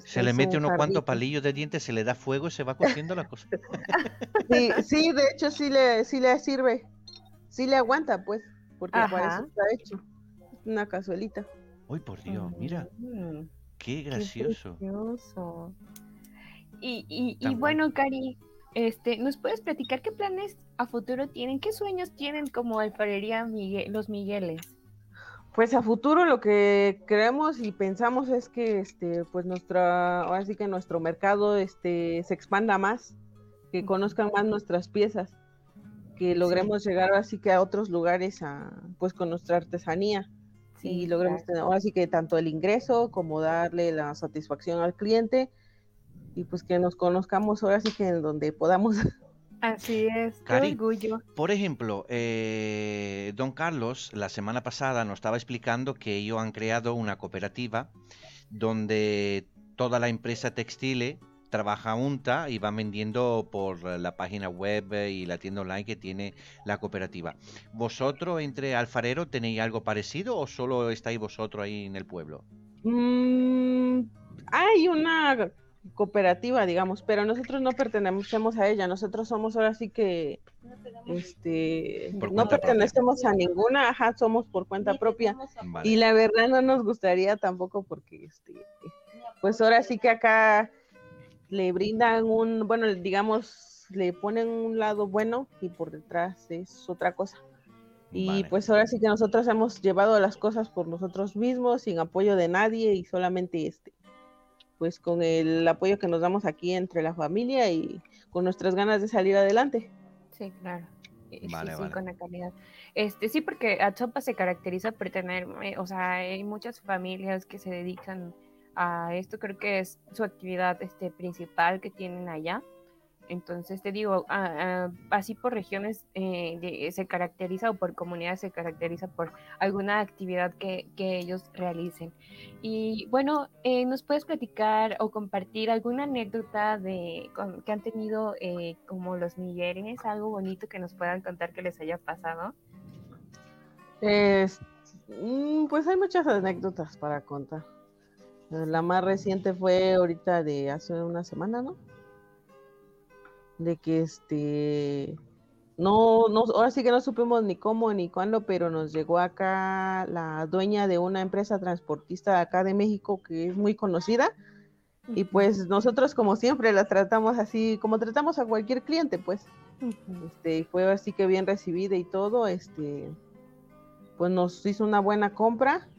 se le mete unos cuantos palillos de dientes, se le da fuego y se va cociendo la cosa. sí, sí, de hecho sí le, sí le sirve. Sí le aguanta, pues, porque por eso está hecho. Una cazuelita. Uy, por Dios, mira. Mm. Qué gracioso. Y, y, bueno, Cari, este, ¿nos puedes platicar qué planes a futuro tienen? ¿Qué sueños tienen como alfarería Miguel, los Migueles? Pues a futuro lo que creemos y pensamos es que este, pues nuestra, ahora sí que nuestro mercado este, se expanda más, que conozcan más nuestras piezas, que logremos llegar así que a otros lugares a, pues con nuestra artesanía y logremos tener, así que tanto el ingreso como darle la satisfacción al cliente y pues que nos conozcamos ahora sí que en donde podamos. Así es, qué orgullo. Por ejemplo, eh, don Carlos la semana pasada nos estaba explicando que ellos han creado una cooperativa donde toda la empresa textile trabaja UNTA y va vendiendo por la página web y la tienda online que tiene la cooperativa. ¿Vosotros entre alfareros tenéis algo parecido o solo estáis vosotros ahí en el pueblo? Mm, hay una cooperativa, digamos, pero nosotros no pertenecemos a ella, nosotros somos ahora sí que este no pertenecemos a ninguna, ajá, somos por cuenta propia. Y la verdad no nos gustaría tampoco porque este pues ahora sí que acá le brindan un, bueno, digamos, le ponen un lado bueno y por detrás es otra cosa. Y pues ahora sí que nosotros hemos llevado las cosas por nosotros mismos, sin apoyo de nadie y solamente este, pues con el apoyo que nos damos aquí entre la familia y con nuestras ganas de salir adelante. Sí, claro. Vale, sí, con la calidad. Este, sí, porque Achopa se caracteriza por tener, eh, o sea, hay muchas familias que se dedican a esto, creo que es su actividad este, principal que tienen allá. Entonces te digo, así por regiones eh, se caracteriza o por comunidades se caracteriza por alguna actividad que, ellos realicen. Y bueno, eh, ¿nos puedes platicar o compartir alguna anécdota de que han tenido eh, como los Migueles, algo bonito que nos puedan contar que les haya pasado? Mm, pues hay muchas anécdotas para contar. La más reciente fue ahorita de hace una semana, ¿no? de que este no, no, ahora sí que no supimos ni cómo ni cuándo, pero nos llegó acá la dueña de una empresa transportista de acá de México que es muy conocida. Y pues nosotros como siempre la tratamos así, como tratamos a cualquier cliente, pues. Este, fue así que bien recibida y todo, este, pues nos hizo una buena compra.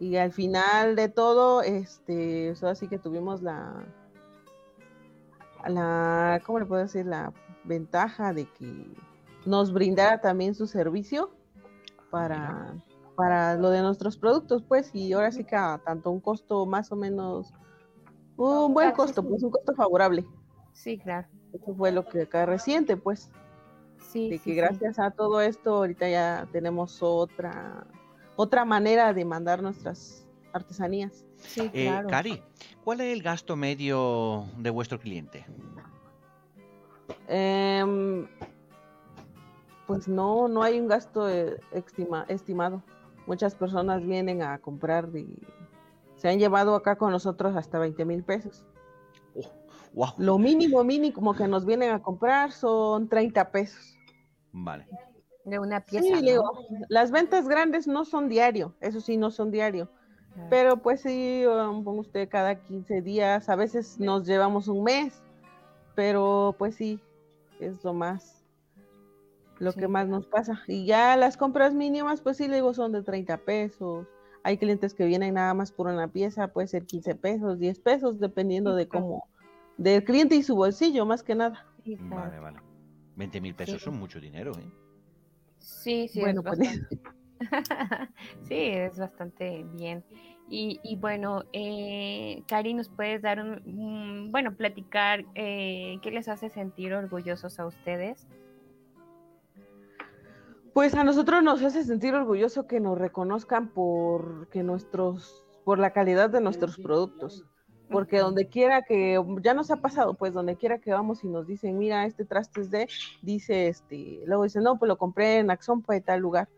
Y al final de todo, este, así que tuvimos la, la, ¿cómo le puedo decir? La ventaja de que nos brindara también su servicio para, para lo de nuestros productos, pues, y ahora sí que a tanto un costo más o menos, un buen costo, pues un costo favorable. Sí, claro. Eso fue lo que acá reciente, pues. Sí. De que gracias a todo esto ahorita ya tenemos otra, otra manera de mandar nuestras artesanías. Sí, eh, claro. Cari, ¿cuál es el gasto medio de vuestro cliente? Em, pues no, no hay un gasto eh, estimado. Muchas personas vienen a comprar y se han llevado acá con nosotros hasta 20 mil pesos. Oh, Lo mínimo, mínimo que nos vienen a comprar son 30 pesos. Vale. De una pieza. las ventas grandes no son diario, eso sí, no son diario. Pero pues sí, um, pongo usted cada 15 días, a veces nos llevamos un mes, pero pues sí, es lo más, lo que más nos pasa. Y ya las compras mínimas, pues sí, le digo, son de 30 pesos. Hay clientes que vienen nada más por una pieza, puede ser 15 pesos, 10 pesos, dependiendo de cómo, del cliente y su bolsillo, más que nada. Vale, vale. 20 mil pesos son mucho dinero, ¿eh? Sí, sí, bueno, pues, sí, es bastante bien. Y, bueno, eh, Cari, ¿nos puedes dar un, bueno, platicar eh, qué les hace sentir orgullosos a ustedes? Pues a nosotros nos hace sentir orgulloso que nos reconozcan por que nuestros, por la calidad de nuestros productos. Porque donde quiera que, ya nos ha pasado, pues donde quiera que vamos y nos dicen, mira, este traste es de, dice, este, luego dicen, no, pues lo compré en Axompa de tal lugar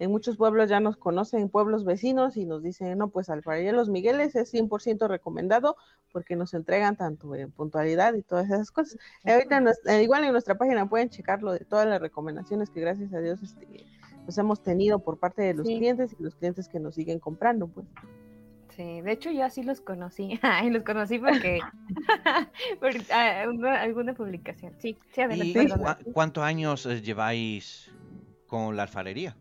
en muchos pueblos ya nos conocen, pueblos vecinos, y nos dicen, no, pues Alfarería Los Migueles es 100% recomendado porque nos entregan tanto en puntualidad y todas esas cosas. Ahorita, eh, igual en nuestra página pueden checarlo de todas las recomendaciones que gracias a Dios este, pues hemos tenido por parte de los clientes y los clientes que nos siguen comprando, pues. Sí, de hecho yo así los conocí, y los conocí porque, por ah, alguna publicación. Sí, sí, adelante. ¿Cuántos años eh, lleváis con la alfarería?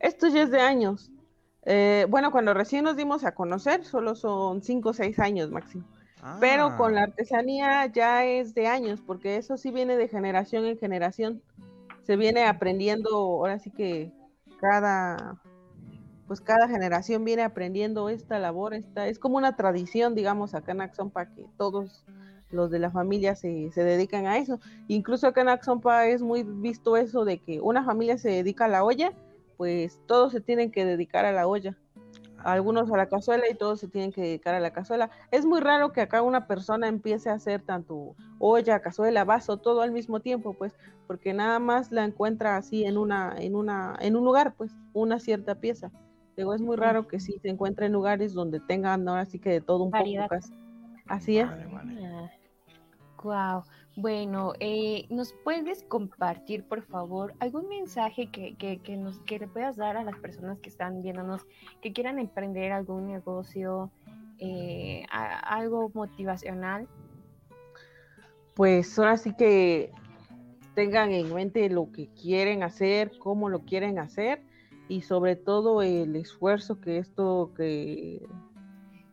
Esto ya es de años. Eh, bueno, cuando recién nos dimos a conocer, solo son cinco o seis años máximo. Pero con la ah. artesanía ya es de años, porque eso sí viene de generación en generación. Se viene aprendiendo, ahora sí que cada, pues cada generación viene aprendiendo esta labor, esta, es como una tradición, digamos, acá en Axompa, que todos los de la familia se, se dedican a eso. Incluso acá en Axompa es muy visto eso de que una familia se dedica a la olla pues todos se tienen que dedicar a la olla. Algunos a la cazuela y todos se tienen que dedicar a la cazuela. Es muy raro que acá una persona empiece a hacer tanto olla, cazuela, vaso, todo al mismo tiempo, pues, porque nada más la encuentra así en una, en una, en un lugar, pues, una cierta pieza. Digo, es muy raro que sí se encuentre en lugares donde tengan ahora sí que de todo un poco. Así es. Wow. Bueno, eh, ¿nos puedes compartir, por favor, algún mensaje que, que, nos, que le puedas dar a las personas que están viéndonos, que quieran emprender algún negocio, eh, algo motivacional? pues ahora sí que tengan en mente lo que quieren hacer, cómo lo quieren hacer y sobre todo el esfuerzo que esto que,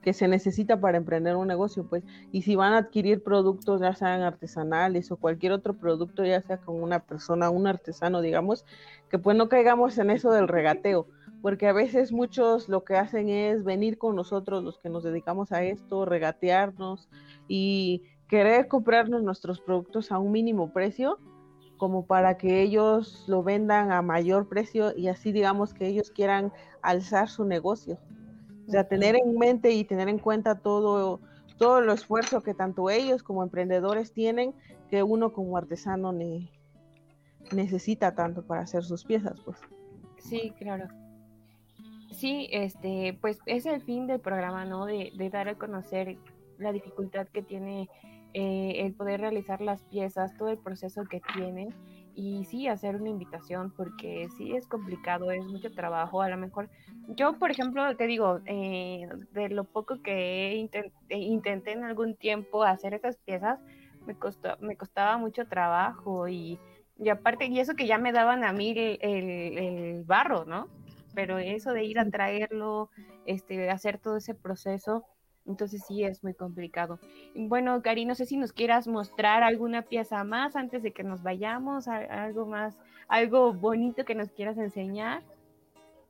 que se necesita para emprender un negocio, pues, y si van a adquirir productos, ya sean artesanales o cualquier otro producto, ya sea con una persona, un artesano, digamos, que pues no caigamos en eso del regateo, porque a veces muchos lo que hacen es venir con nosotros, los que nos dedicamos a esto, regatearnos y querer comprarnos nuestros productos a un mínimo precio como para que ellos lo vendan a mayor precio y así digamos que ellos quieran alzar su negocio. O sea, tener en mente y tener en cuenta todo, todo el esfuerzo que tanto ellos como emprendedores tienen, que uno como artesano necesita tanto para hacer sus piezas, pues. Sí, claro. Sí, este, pues es el fin del programa, ¿no? De, de dar a conocer la dificultad que tiene eh, el poder realizar las piezas, todo el proceso que tienen y sí hacer una invitación porque sí es complicado, es mucho trabajo. A lo mejor yo, por ejemplo, te digo, eh, de lo poco que eh, intenté en algún tiempo hacer esas piezas, me, costó, me costaba mucho trabajo y, y aparte, y eso que ya me daban a mí el, el barro, ¿no? Pero eso de ir a traerlo, este, hacer todo ese proceso, entonces sí es muy complicado. Bueno, Cari, no sé si nos quieras mostrar alguna pieza más antes de que nos vayamos, algo más, algo bonito que nos quieras enseñar.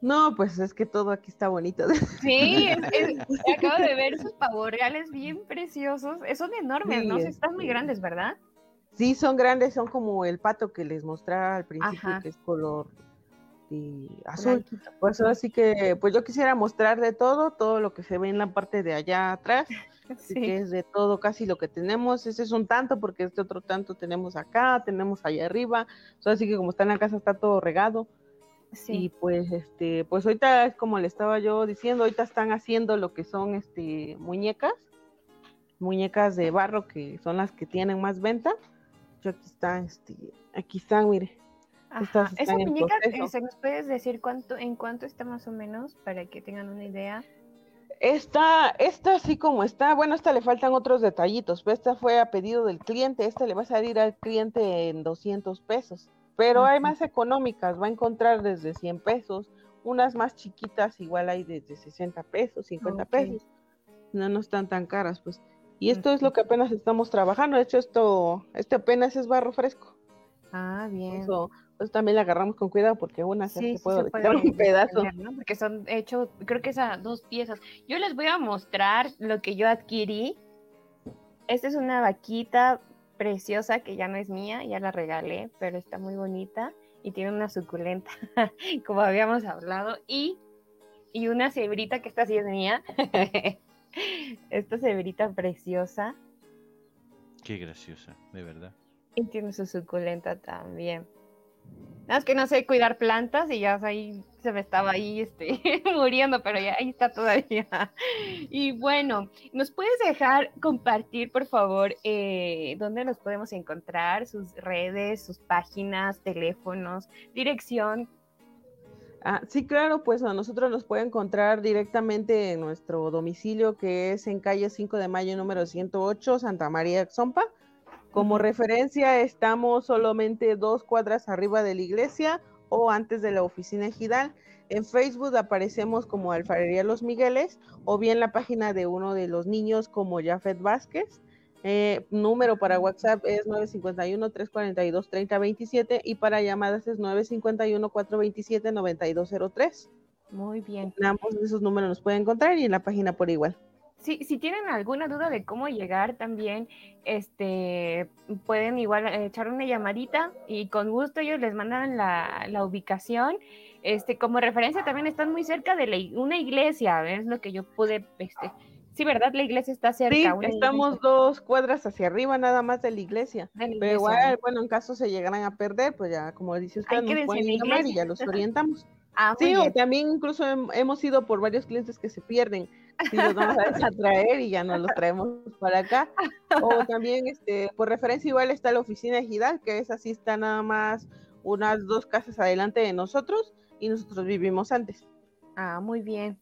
No, pues es que todo aquí está bonito. Sí, acabo de ver esos pavorreales bien preciosos. Son enormes, ¿no? Están muy grandes, ¿verdad? Sí, son grandes, son como el pato que les mostraba al principio, que es color azul. Pues así que, pues yo quisiera mostrar de todo, todo lo que se ve en la parte de allá atrás, que es de todo casi lo que tenemos. Ese es un tanto, porque este otro tanto tenemos acá, tenemos allá arriba. así que como está en la casa está todo regado. Sí. Y pues este, pues ahorita es como le estaba yo diciendo, ahorita están haciendo lo que son este muñecas, muñecas de barro que son las que tienen más venta. Yo aquí están, este, aquí están, mire. Esa muñeca, ¿se nos puedes decir cuánto, en cuánto está más o menos para que tengan una idea? Esta, esta así como está, bueno, esta le faltan otros detallitos, pero esta fue a pedido del cliente, esta le va a salir al cliente en 200 pesos, pero hay más económicas, va a encontrar desde 100 pesos, unas más chiquitas igual hay desde 60 pesos, 50 pesos, no, no están tan caras, pues. Y esto es lo que apenas estamos trabajando, de hecho esto, este apenas es barro fresco. Ah, bien pues también la agarramos con cuidado porque una se puede, un pedazo. Porque son hechos, creo que esas dos piezas. Yo les voy a mostrar lo que yo adquirí. Esta es una vaquita preciosa que ya no es mía, ya la regalé, pero está muy bonita y tiene una suculenta, como habíamos hablado, y, y una cebrita que esta sí es mía. esta cebrita preciosa. Qué graciosa, de verdad. Y tiene su suculenta también. Nada es que no sé cuidar plantas y ya ahí se me estaba ahí este, muriendo, pero ya ahí está todavía. Y bueno, ¿nos puedes dejar compartir, por favor, eh, dónde nos podemos encontrar, sus redes, sus páginas, teléfonos, dirección? Ah, sí, claro, pues a nosotros nos puede encontrar directamente en nuestro domicilio que es en calle 5 de mayo número 108, Santa María Xompa. Como referencia, estamos solamente dos cuadras arriba de la iglesia o antes de la oficina ejidal. En Facebook aparecemos como Alfarería Los Migueles o bien la página de uno de los niños como Jafet Vázquez. Eh, número para WhatsApp es 951-342-3027 y para llamadas es 951-427-9203. Muy bien. En ambos de esos números nos pueden encontrar y en la página por igual si tienen alguna duda de cómo llegar también, este, pueden igual echar una llamadita y con gusto ellos les mandan la, la ubicación. Este, como referencia también están muy cerca de una iglesia, es lo que yo pude, este, sí, ¿verdad? La iglesia está cerca. Sí, estamos dos cuadras hacia arriba nada más de la iglesia. Pero igual, bueno, en caso se llegaran a perder, pues ya, como dice usted, nos pueden llamar y ya los orientamos. Ah, sí, o también incluso hemos ido por varios clientes que se pierden y los vamos a traer y ya nos los traemos para acá. O también, este, por referencia, igual está la oficina de Gidal, que es así, está nada más unas dos casas adelante de nosotros y nosotros vivimos antes. Ah, muy bien,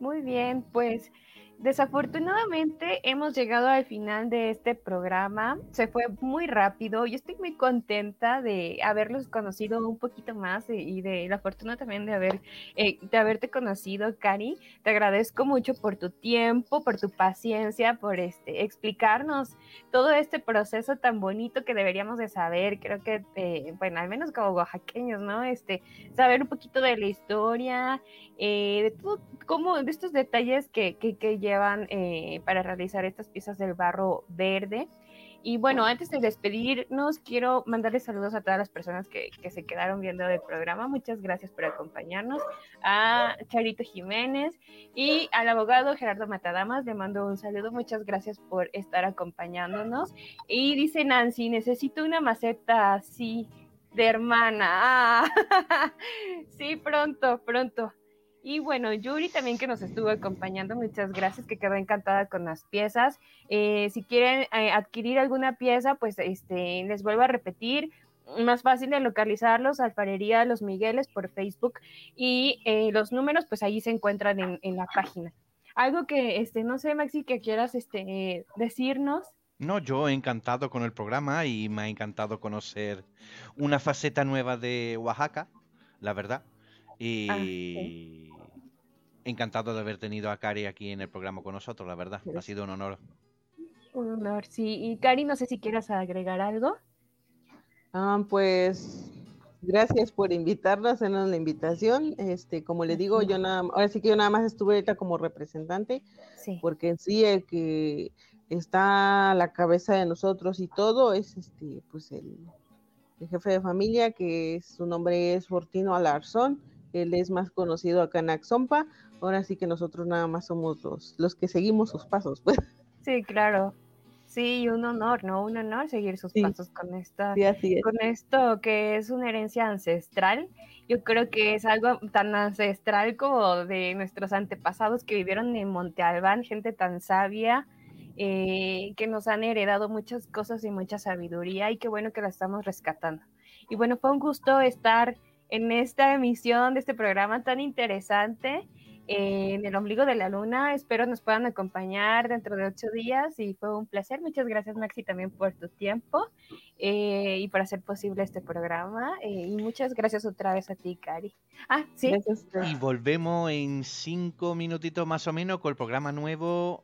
muy bien, pues Desafortunadamente hemos llegado al final de este programa. Se fue muy rápido. Yo estoy muy contenta de haberlos conocido un poquito más y de la fortuna también de haber eh, de haberte conocido, Cari. Te agradezco mucho por tu tiempo, por tu paciencia, por este explicarnos todo este proceso tan bonito que deberíamos de saber. Creo que, eh, bueno, al menos como oaxaqueños, ¿no? Este, saber un poquito de la historia, eh, de todo, como de estos detalles que, que, que llevan eh, para realizar estas piezas del barro verde. Y bueno, antes de despedirnos, quiero mandarles saludos a todas las personas que, que, se quedaron viendo el programa. Muchas gracias por acompañarnos. A Charito Jiménez y al abogado Gerardo Matadamas, le mando un saludo. Muchas gracias por estar acompañándonos. Y dice Nancy, necesito una maceta así de hermana. Ah, sí, pronto, pronto. Y bueno, Yuri también que nos estuvo acompañando, muchas gracias, que quedó encantada con las piezas. Eh, si quieren eh, adquirir alguna pieza, pues este, les vuelvo a repetir, más fácil de localizarlos, Alfarería Los Migueles por Facebook y eh, los números pues ahí se encuentran en, en, la página. Algo que, este, no sé, Maxi, que quieras este, decirnos. No, yo he encantado con el programa y me ha encantado conocer una faceta nueva de Oaxaca, la verdad. Y ah, sí. encantado de haber tenido a Cari aquí en el programa con nosotros, la verdad. Ha sido un honor. Un honor, sí. Y Cari, no sé si quieras agregar algo. Ah, pues gracias por invitarnos, en la invitación. Este, como le digo, yo nada, ahora sí que yo nada más estuve ahorita como representante, sí. porque en sí el que está a la cabeza de nosotros y todo es este, pues el, el jefe de familia, que su nombre es Fortino Alarzón él es más conocido acá en Axompa, ahora sí que nosotros nada más somos los, los que seguimos sus pasos. Pues. Sí, claro. Sí, un honor, ¿no? Un honor seguir sus sí. pasos con esta, sí, con esto que es una herencia ancestral. Yo creo que es algo tan ancestral como de nuestros antepasados que vivieron en Monte Albán, gente tan sabia, eh, que nos han heredado muchas cosas y mucha sabiduría y qué bueno que la estamos rescatando. Y bueno, fue un gusto estar en esta emisión de este programa tan interesante eh, en el ombligo de la luna. Espero nos puedan acompañar dentro de ocho días y fue un placer. Muchas gracias Maxi también por tu tiempo eh, y por hacer posible este programa. Eh, y muchas gracias otra vez a ti, Cari. Ah, sí. Y volvemos en cinco minutitos más o menos con el programa nuevo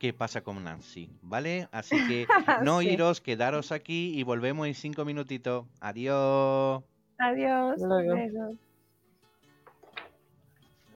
qué pasa con Nancy, ¿vale? Así que no sí. iros, quedaros aquí y volvemos en cinco minutitos. Adiós. Adiós.